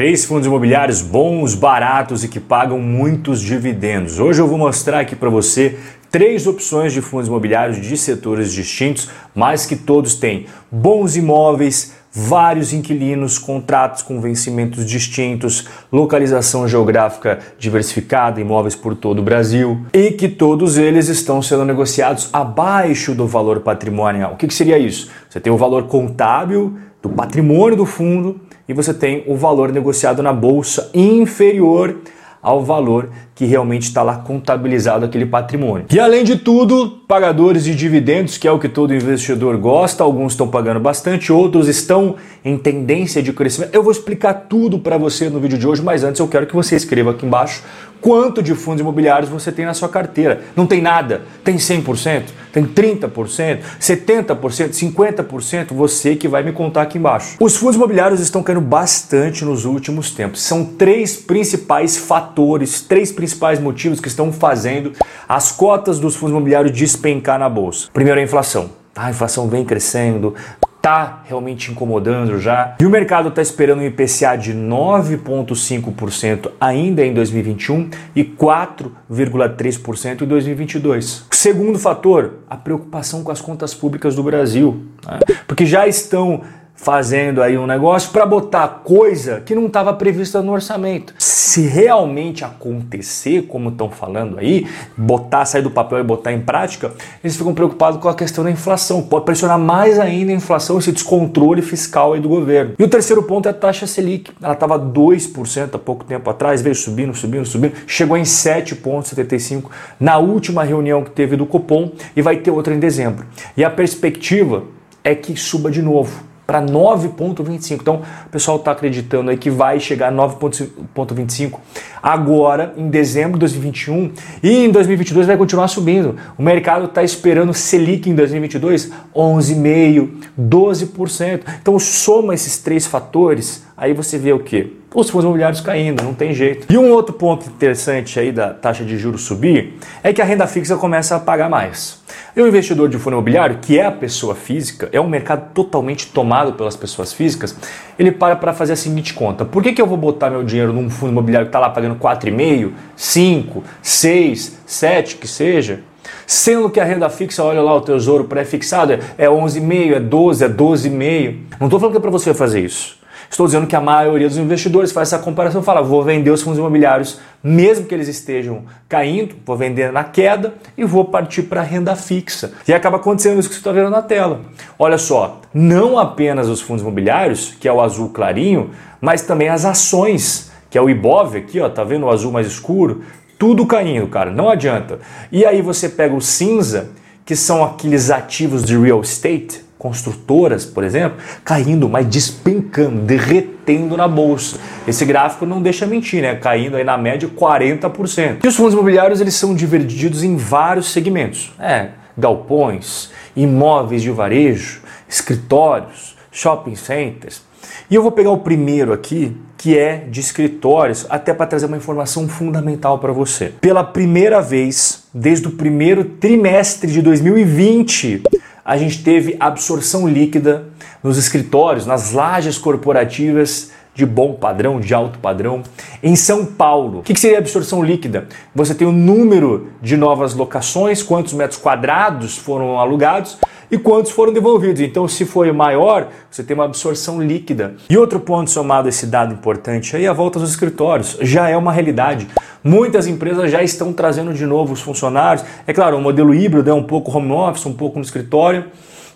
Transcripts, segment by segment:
Três fundos imobiliários bons, baratos e que pagam muitos dividendos. Hoje eu vou mostrar aqui para você três opções de fundos imobiliários de setores distintos, mas que todos têm bons imóveis, vários inquilinos, contratos com vencimentos distintos, localização geográfica diversificada, imóveis por todo o Brasil e que todos eles estão sendo negociados abaixo do valor patrimonial. O que, que seria isso? Você tem o valor contábil do patrimônio do fundo e você tem o valor negociado na bolsa inferior ao valor que realmente está lá contabilizado aquele patrimônio. E além de tudo, pagadores de dividendos, que é o que todo investidor gosta, alguns estão pagando bastante, outros estão em tendência de crescimento. Eu vou explicar tudo para você no vídeo de hoje, mas antes eu quero que você escreva aqui embaixo quanto de fundos imobiliários você tem na sua carteira. Não tem nada? Tem 100%? Tem 30%? 70%? 50%? Você que vai me contar aqui embaixo. Os fundos imobiliários estão caindo bastante nos últimos tempos. São três principais fatores, três principais motivos que estão fazendo as cotas dos fundos imobiliários despencar na bolsa. Primeiro, a inflação. A inflação vem crescendo, está realmente incomodando já. E o mercado está esperando um IPCA de 9,5% ainda em 2021 e 4,3% em 2022. Segundo fator, a preocupação com as contas públicas do Brasil, né? porque já estão fazendo aí um negócio para botar coisa que não estava prevista no orçamento. Se realmente acontecer, como estão falando aí, botar, sair do papel e botar em prática, eles ficam preocupados com a questão da inflação. Pode pressionar mais ainda a inflação, esse descontrole fiscal aí do governo. E o terceiro ponto é a taxa Selic. Ela estava 2% há pouco tempo atrás, veio subindo, subindo, subindo, chegou em 7,75% na última reunião que teve do Copom e vai ter outra em dezembro. E a perspectiva é que suba de novo para 9,25. Então, o pessoal está acreditando aí que vai chegar a 9,25 agora em dezembro de 2021 e em 2022 vai continuar subindo. O mercado está esperando Selic em 2022 11,5, 12%. Então, soma esses três fatores, aí você vê o que? os fundos imobiliários caindo, não tem jeito. E um outro ponto interessante aí da taxa de juros subir é que a renda fixa começa a pagar mais. E o investidor de fundo imobiliário, que é a pessoa física, é um mercado totalmente tomado pelas pessoas físicas, ele para para fazer a seguinte conta. Por que, que eu vou botar meu dinheiro num fundo imobiliário que está lá pagando 4,5, 5, 6, 7, que seja, Sendo que a renda fixa, olha lá o tesouro pré-fixado, é 11,5, é 12, é 12,5. Não estou falando que é para você fazer isso. Estou dizendo que a maioria dos investidores faz essa comparação, fala, vou vender os fundos imobiliários, mesmo que eles estejam caindo, vou vender na queda e vou partir para a renda fixa. E acaba acontecendo isso que você está vendo na tela. Olha só, não apenas os fundos imobiliários, que é o azul clarinho, mas também as ações, que é o IBOV aqui, ó, tá vendo o azul mais escuro? Tudo caindo, cara, não adianta. E aí você pega o cinza, que são aqueles ativos de real estate, construtoras, por exemplo, caindo, mas despencando, derretendo na bolsa. Esse gráfico não deixa mentir, né? Caindo aí na média 40%. E os fundos imobiliários eles são divididos em vários segmentos. É, galpões, imóveis de varejo, escritórios, shopping centers. E eu vou pegar o primeiro aqui, que é de escritórios, até para trazer uma informação fundamental para você. Pela primeira vez, desde o primeiro trimestre de 2020, a gente teve absorção líquida nos escritórios, nas lajes corporativas de bom padrão, de alto padrão. Em São Paulo, o que seria absorção líquida? Você tem o número de novas locações, quantos metros quadrados foram alugados e quantos foram devolvidos. Então, se foi maior, você tem uma absorção líquida. E outro ponto somado a esse dado importante aí, a volta dos escritórios. Já é uma realidade. Muitas empresas já estão trazendo de novo os funcionários. É claro, o modelo híbrido é um pouco home office, um pouco no escritório,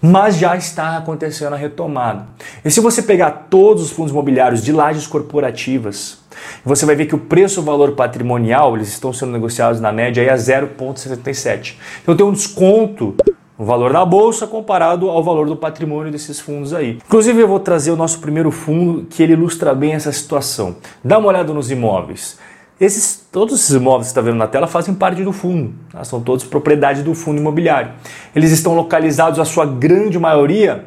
mas já está acontecendo a retomada. E se você pegar todos os fundos imobiliários de lajes corporativas, você vai ver que o preço-valor patrimonial, eles estão sendo negociados na média aí a 0,77. Então tem um desconto o valor da bolsa comparado ao valor do patrimônio desses fundos aí. Inclusive eu vou trazer o nosso primeiro fundo que ele ilustra bem essa situação. Dá uma olhada nos imóveis. Esses, todos esses imóveis que você está vendo na tela fazem parte do fundo, tá? são todos propriedade do fundo imobiliário. Eles estão localizados, a sua grande maioria,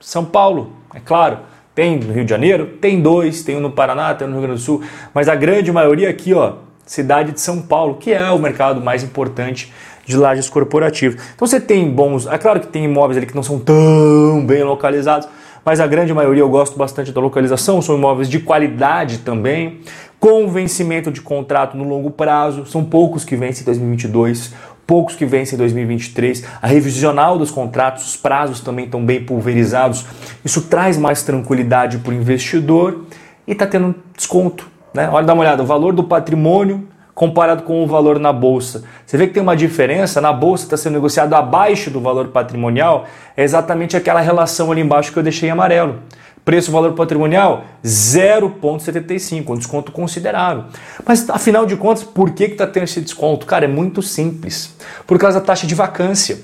São Paulo, é claro. Tem no Rio de Janeiro, tem dois, tem um no Paraná, tem um no Rio Grande do Sul, mas a grande maioria aqui, ó, cidade de São Paulo, que é o mercado mais importante de lajes corporativas. Então você tem bons, é claro que tem imóveis ali que não são tão bem localizados, mas a grande maioria eu gosto bastante da localização, são imóveis de qualidade também, com vencimento de contrato no longo prazo, são poucos que vencem em 2022, poucos que vencem em 2023. A revisional dos contratos, os prazos também estão bem pulverizados. Isso traz mais tranquilidade para o investidor e está tendo desconto. Né? Olha, dá uma olhada, o valor do patrimônio comparado com o valor na bolsa. Você vê que tem uma diferença, na bolsa está sendo negociado abaixo do valor patrimonial, é exatamente aquela relação ali embaixo que eu deixei em amarelo. Preço valor patrimonial 0,75, um desconto considerável. Mas afinal de contas, por que está tendo esse desconto? Cara, é muito simples. Por causa da taxa de vacância.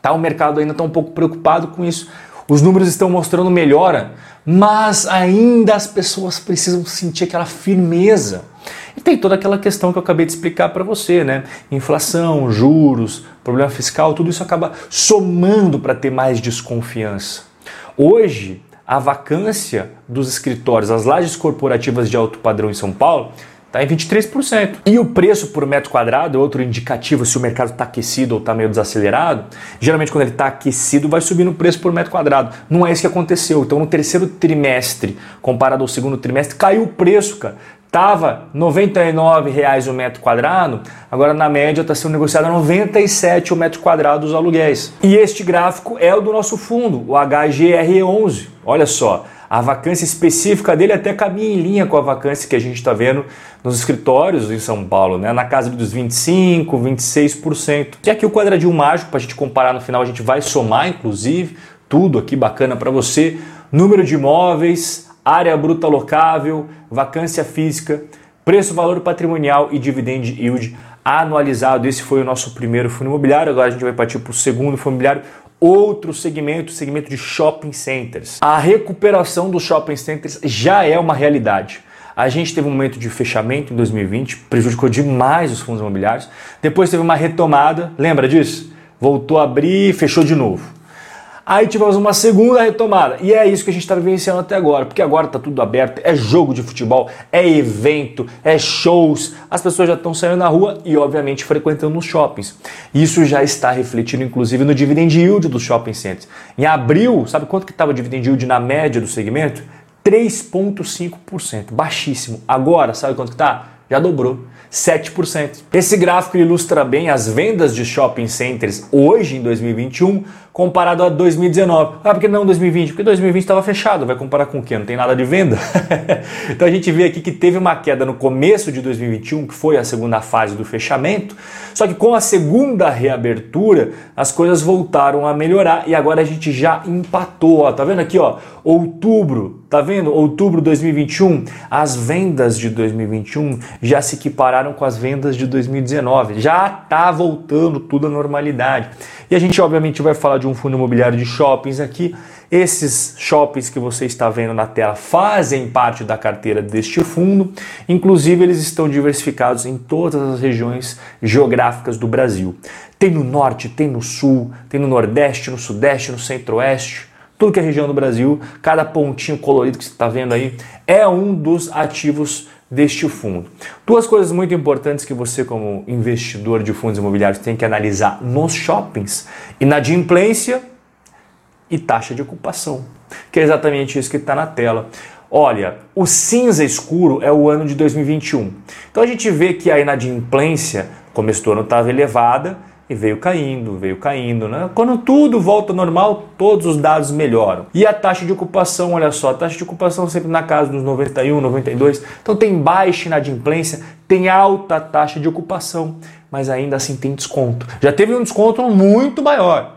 Tá, o mercado ainda está um pouco preocupado com isso. Os números estão mostrando melhora, mas ainda as pessoas precisam sentir aquela firmeza. E tem toda aquela questão que eu acabei de explicar para você, né? Inflação, juros, problema fiscal, tudo isso acaba somando para ter mais desconfiança. Hoje, a vacância dos escritórios, as lajes corporativas de alto padrão em São Paulo, está em 23%. E o preço por metro quadrado é outro indicativo se o mercado está aquecido ou está meio desacelerado. Geralmente, quando ele está aquecido, vai subir no preço por metro quadrado. Não é isso que aconteceu. Então, no terceiro trimestre, comparado ao segundo trimestre, caiu o preço, cara. Tava R$ 99,00 o metro quadrado, agora na média está sendo negociado a 97 o metro quadrado os aluguéis. E este gráfico é o do nosso fundo, o HGR11. Olha só, a vacância específica dele até caminha em linha com a vacância que a gente está vendo nos escritórios em São Paulo, né? na casa dos 25%, 26%. E aqui o quadradinho mágico, para a gente comparar no final, a gente vai somar, inclusive, tudo aqui bacana para você. Número de imóveis, área bruta locável, vacância física, preço, valor patrimonial e dividend yield anualizado. Esse foi o nosso primeiro fundo imobiliário. Agora a gente vai partir para o segundo fundo imobiliário. Outro segmento, segmento de shopping centers. A recuperação dos shopping centers já é uma realidade. A gente teve um momento de fechamento em 2020, prejudicou demais os fundos imobiliários. Depois teve uma retomada, lembra disso? Voltou a abrir e fechou de novo. Aí tivemos uma segunda retomada. E é isso que a gente está vivenciando até agora, porque agora está tudo aberto, é jogo de futebol, é evento, é shows, as pessoas já estão saindo na rua e, obviamente, frequentando os shoppings. Isso já está refletindo, inclusive, no dividend yield dos shopping centers. Em abril, sabe quanto que estava o dividend yield na média do segmento? 3,5%, baixíssimo. Agora, sabe quanto que está? Já dobrou. 7%. Esse gráfico ilustra bem as vendas de shopping centers hoje em 2021 comparado a 2019. Ah, por que não 2020? Porque 2020 estava fechado, vai comparar com o quê? Não tem nada de venda. então a gente vê aqui que teve uma queda no começo de 2021, que foi a segunda fase do fechamento, só que com a segunda reabertura, as coisas voltaram a melhorar e agora a gente já empatou, ó, tá vendo aqui, ó, outubro, tá vendo? Outubro 2021, as vendas de 2021 já se equipararam com as vendas de 2019. Já tá voltando tudo à normalidade. E a gente obviamente vai falar de um fundo imobiliário de shoppings aqui. Esses shoppings que você está vendo na tela fazem parte da carteira deste fundo, inclusive eles estão diversificados em todas as regiões geográficas do Brasil. Tem no norte, tem no sul, tem no nordeste, no sudeste, no centro-oeste, tudo que é região do Brasil, cada pontinho colorido que você está vendo aí é um dos ativos deste fundo. Duas coisas muito importantes que você, como investidor de fundos imobiliários, tem que analisar nos shoppings: inadimplência e taxa de ocupação, que é exatamente isso que está na tela. Olha, o cinza escuro é o ano de 2021. Então a gente vê que a inadimplência, começo do ano, estava elevada e veio caindo, veio caindo. Né? Quando tudo volta ao normal, todos os dados melhoram. E a taxa de ocupação, olha só, a taxa de ocupação sempre na casa dos 91, 92. Então tem baixa inadimplência, tem alta taxa de ocupação, mas ainda assim tem desconto. Já teve um desconto muito maior,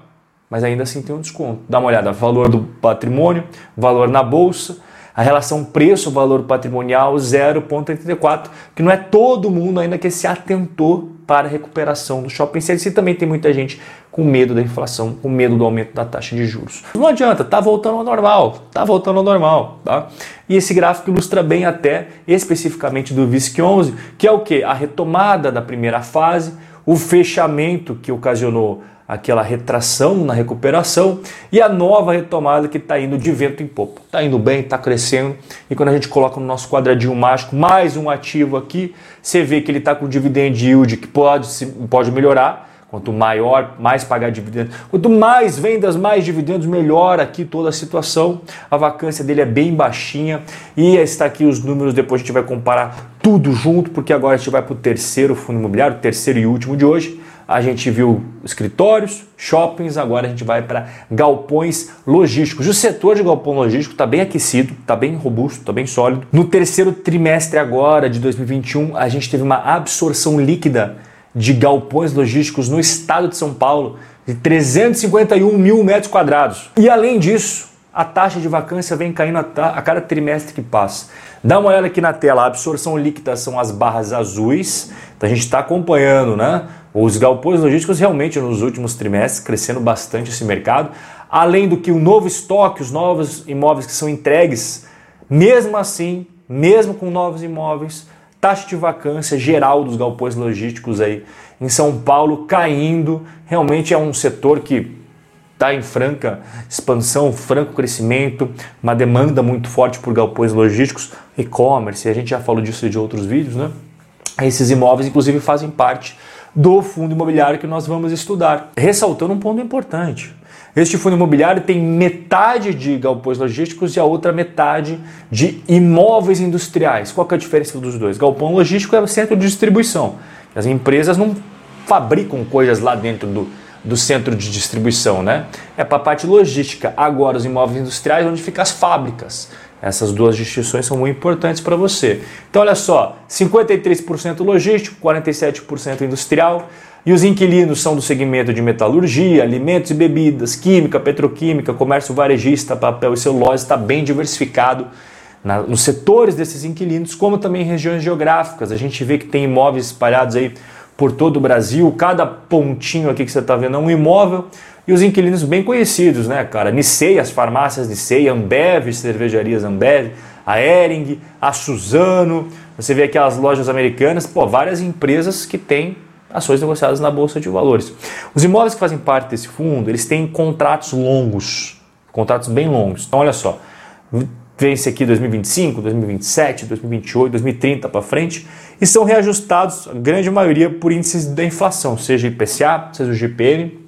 mas ainda assim tem um desconto. Dá uma olhada, valor do patrimônio, valor na bolsa, a relação preço-valor patrimonial 0,84, que não é todo mundo ainda que se atentou para a recuperação do shopping centers e também tem muita gente com medo da inflação, com medo do aumento da taxa de juros. Não adianta, tá voltando ao normal, tá voltando ao normal, tá? E esse gráfico ilustra bem até especificamente do VISC 11, que é o que? A retomada da primeira fase, o fechamento que ocasionou aquela retração na recuperação e a nova retomada que está indo de vento em popa. Está indo bem, está crescendo e quando a gente coloca no nosso quadradinho mágico mais um ativo aqui, você vê que ele está com dividend yield que pode, pode melhorar, Quanto maior, mais pagar dividendos. Quanto mais vendas, mais dividendos, melhor aqui toda a situação. A vacância dele é bem baixinha e está aqui os números. Depois a gente vai comparar tudo junto, porque agora a gente vai para o terceiro fundo imobiliário, terceiro e último de hoje. A gente viu escritórios, shoppings, agora a gente vai para galpões logísticos. O setor de galpão logístico está bem aquecido, está bem robusto, está bem sólido. No terceiro trimestre agora de 2021, a gente teve uma absorção líquida de galpões logísticos no estado de São Paulo de 351 mil metros quadrados. E além disso, a taxa de vacância vem caindo a, cada trimestre que passa. Dá uma olhada aqui na tela, a absorção líquida são as barras azuis, então a gente está acompanhando, né? Os galpões logísticos realmente nos últimos trimestres crescendo bastante esse mercado, além do que o novo estoque, os novos imóveis que são entregues, mesmo assim, mesmo com novos imóveis, taxa de vacância geral dos galpões logísticos aí em São Paulo caindo. Realmente é um setor que está em franca expansão, franco crescimento, uma demanda muito forte por galpões logísticos, e-commerce, a gente já falou disso de outros vídeos, né? Esses imóveis, inclusive, fazem parte do fundo imobiliário que nós vamos estudar. Ressaltando um ponto importante. Este fundo imobiliário tem metade de galpões logísticos e a outra metade de imóveis industriais. Qual é a diferença dos dois? Galpão logístico é o centro de distribuição. As empresas não fabricam coisas lá dentro do, do centro de distribuição, né? É para a parte logística. Agora, os imóveis industriais, onde ficam as fábricas. Essas duas distinções são muito importantes para você. Então, olha só: 53% logístico, 47% industrial. E os inquilinos são do segmento de metalurgia, alimentos e bebidas, química, petroquímica, comércio varejista, papel e celulose, está bem diversificado na, nos setores desses inquilinos, como também em regiões geográficas. A gente vê que tem imóveis espalhados aí por todo o Brasil, cada pontinho aqui que você está vendo é um imóvel, e os inquilinos bem conhecidos, né, cara? Nicei, as farmácias Nicei, Ambev, cervejarias Ambev, a Ering, a Suzano, você vê aqui as lojas americanas, pô, várias empresas que têm ações negociadas na bolsa de valores. Os imóveis que fazem parte desse fundo, eles têm contratos longos, contratos bem longos. Então, olha só, vence aqui 2025, 2027, 2028, 2030 para frente e são reajustados, a grande maioria, por índices da inflação, seja IPCA, seja o GPM,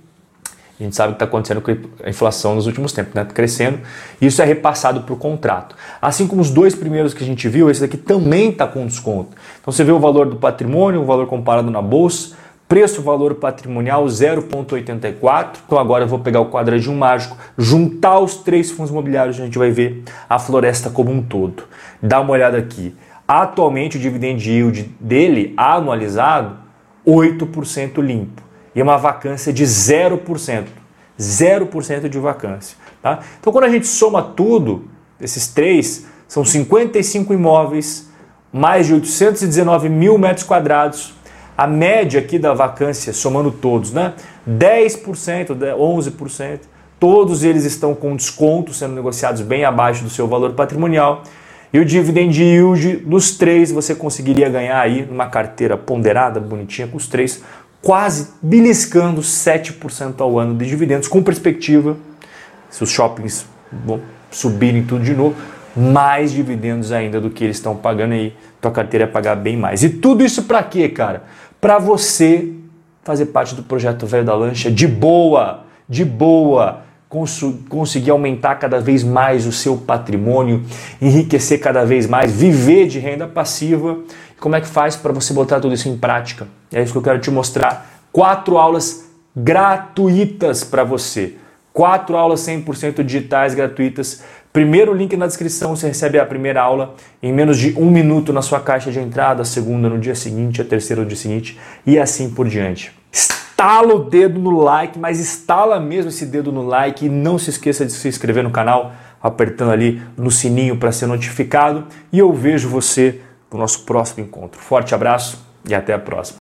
a gente sabe o que está acontecendo com a inflação nos últimos tempos, né? Tá crescendo. Isso é repassado para o contrato. Assim como os dois primeiros que a gente viu, esse daqui também está com desconto. Então você vê o valor do patrimônio, o valor comparado na bolsa, preço valor patrimonial 0,84. Então agora eu vou pegar o quadradinho mágico, juntar os três fundos imobiliários, a gente vai ver a floresta como um todo. Dá uma olhada aqui. Atualmente o dividend yield dele anualizado 8% limpo e uma vacância de 0%. 0% de vacância. Tá? Então, quando a gente soma tudo, esses três, são 55 imóveis, mais de 819 mil metros quadrados. A média aqui da vacância, somando todos, né? 10%, 11%. Todos eles estão com desconto, sendo negociados bem abaixo do seu valor patrimonial. E o dividend yield dos três você conseguiria ganhar aí numa carteira ponderada, bonitinha, com os três, quase beliscando 7% ao ano de dividendos, com perspectiva, se os shoppings subirem tudo de novo, mais dividendos ainda do que eles estão pagando aí. Tua carteira é pagar bem mais. E tudo isso para quê, cara? Para você fazer parte do projeto Velho da Lancha de boa, de boa, conseguir aumentar cada vez mais o seu patrimônio, enriquecer cada vez mais, viver de renda passiva como é que faz para você botar tudo isso em prática? É isso que eu quero te mostrar. Quatro aulas gratuitas para você. Quatro aulas 100% digitais gratuitas. Primeiro link na descrição, você recebe a primeira aula em menos de um minuto na sua caixa de entrada, a segunda no dia seguinte, a terceira no dia seguinte e assim por diante. Estala o dedo no like, mas estala mesmo esse dedo no like e não se esqueça de se inscrever no canal, apertando ali no sininho para ser notificado. E eu vejo você no nosso próximo encontro. Forte abraço e até a próxima.